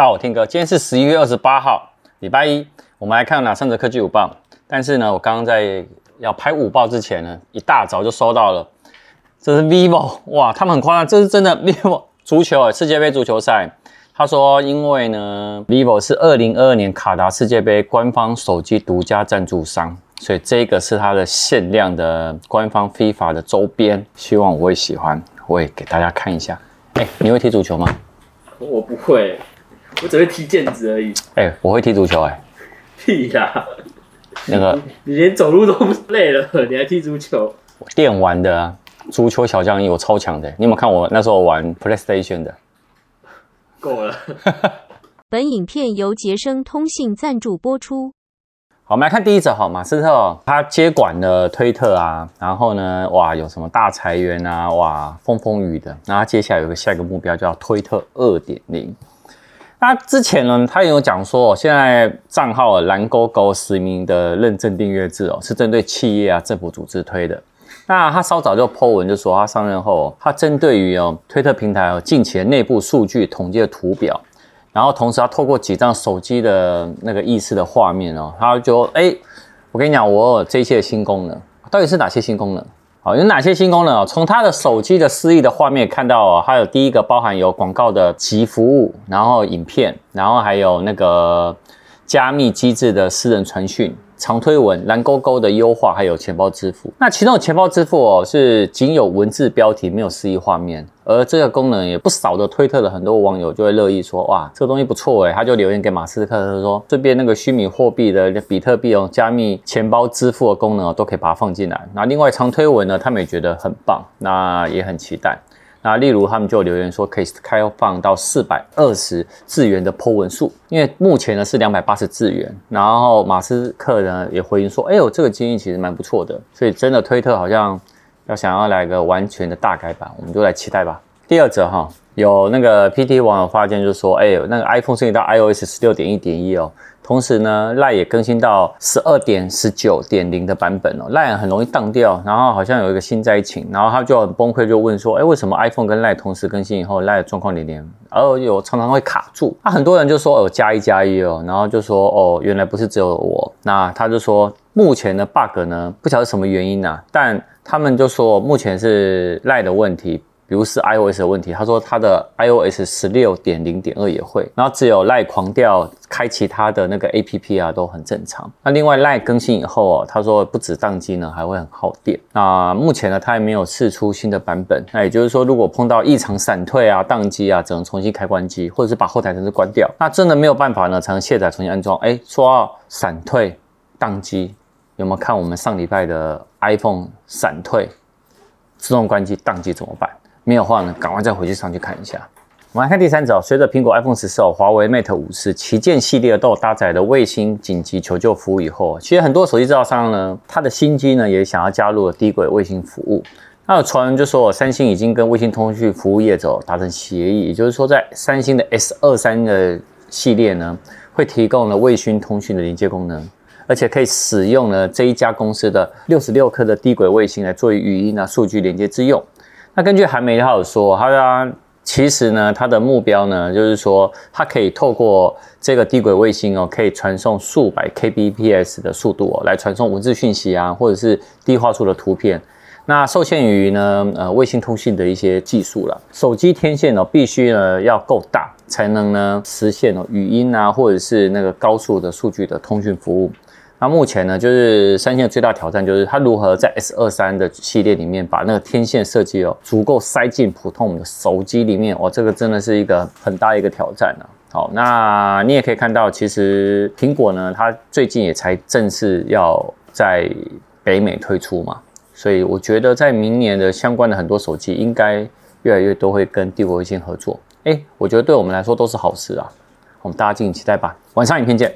大家好，我天哥，今天是十一月二十八号，礼拜一，我们来看哪三则科技午报。但是呢，我刚刚在要拍午报之前呢，一大早就收到了，这是 vivo，哇，他们很夸张，这是真的 vivo 足球，世界杯足球赛。他说，因为呢，vivo 是二零二二年卡达世界杯官方手机独家赞助商，所以这个是它的限量的官方 FIFA 的周边，希望我会喜欢，我也给大家看一下。哎，你会踢足球吗？我不会。我只会踢毽子而已。哎、欸，我会踢足球哎、欸。屁呀！那个你，你连走路都不累了，你还踢足球？电玩的啊，足球小将一，我超强的。你有没有看我那时候玩 PlayStation 的？够了。本影片由杰生通信赞助播出。好，我们来看第一则。好，马斯特他接管了推特啊，然后呢，哇，有什么大裁员啊，哇，风风雨的。那他接下来有个下一个目标叫推特二点零。那之前呢，他也有讲说，现在账号蓝勾勾实名的认证订阅制哦，是针对企业啊、政府组织推的。那他稍早就 po 文就说，他上任后，他针对于哦推特平台哦近期的内部数据统计的图表，然后同时他透过几张手机的那个意识的画面哦，他就哎，我跟你讲，我有这些新功能，到底是哪些新功能？好，有哪些新功能哦？从他的手机的示意的画面看到哦，还有第一个包含有广告的集服务，然后影片，然后还有那个加密机制的私人传讯。长推文蓝勾勾的优化，还有钱包支付。那其中的钱包支付哦，是仅有文字标题，没有示意画面。而这个功能也不少的推特的很多网友就会乐意说，哇，这个东西不错诶，他就留言给马斯克他说，这边那个虚拟货币的比特币哦，加密钱包支付的功能哦，都可以把它放进来。那另外长推文呢，他们也觉得很棒，那也很期待。那例如他们就留言说，可以开放到四百二十字元的 po 文数，因为目前呢是两百八十字元。然后马斯克呢也回应说，哎呦，这个建议其实蛮不错的。所以真的推特好像要想要来个完全的大改版，我们就来期待吧。第二则哈，有那个 PT 网友发现就是说，哎，那个 iPhone 升级到 iOS 十六点一点一哦。同时呢，LINE 也更新到十二点十九点零的版本哦，LINE 很容易当掉，然后好像有一个新灾情，然后他就很崩溃，就问说，哎，为什么 iPhone 跟 LINE 同时更新以后，LINE 状况连连，而有常常会卡住？那很多人就说，哦，加一加一哦，然后就说，哦，原来不是只有我，那他就说，目前的 bug 呢，不晓得什么原因啊，但他们就说，目前是 LINE 的问题。比如是 iOS 的问题，他说他的 iOS 十六点零点二也会，然后只有 LINE 狂掉开其他的那个 APP 啊都很正常。那另外 LINE 更新以后哦，他说不止宕机呢，还会很耗电。那目前呢，他还没有试出新的版本。那也就是说，如果碰到异常闪退啊、宕机啊，只能重新开关机，或者是把后台程式关掉。那真的没有办法呢，才能卸载重新安装。哎，说到闪退、宕机，有没有看我们上礼拜的 iPhone 闪退、自动关机、宕机怎么办？没有话呢，赶快再回去上去看一下。我们来看第三则，随着苹果 iPhone 十四、华为 Mate 五十旗舰系列都有搭载的卫星紧急求救服务以后，其实很多手机制造商呢，它的新机呢也想要加入了低轨卫星服务。那有传闻就说，三星已经跟卫星通讯服务业者达成协议，也就是说，在三星的 S 二三的系列呢，会提供了卫星通讯的连接功能，而且可以使用了这一家公司的六十六颗的低轨卫星来作为语音啊数据连接之用。那根据韩媒他有说，他说其实呢，他的目标呢，就是说它可以透过这个低轨卫星哦，可以传送数百 Kbps 的速度哦，来传送文字讯息啊，或者是低画素的图片。那受限于呢，呃，卫星通信的一些技术了，手机天线哦，必须呢要够大，才能呢实现哦语音啊，或者是那个高速的数据的通讯服务。那目前呢，就是三星的最大挑战就是它如何在 S 二三的系列里面把那个天线设计哦足够塞进普通我们的手机里面哦，这个真的是一个很大一个挑战啊。好，那你也可以看到，其实苹果呢，它最近也才正式要在北美推出嘛，所以我觉得在明年的相关的很多手机应该越来越多会跟帝国卫星合作。哎，我觉得对我们来说都是好事啊，我们大家敬请期待吧。晚上影片见。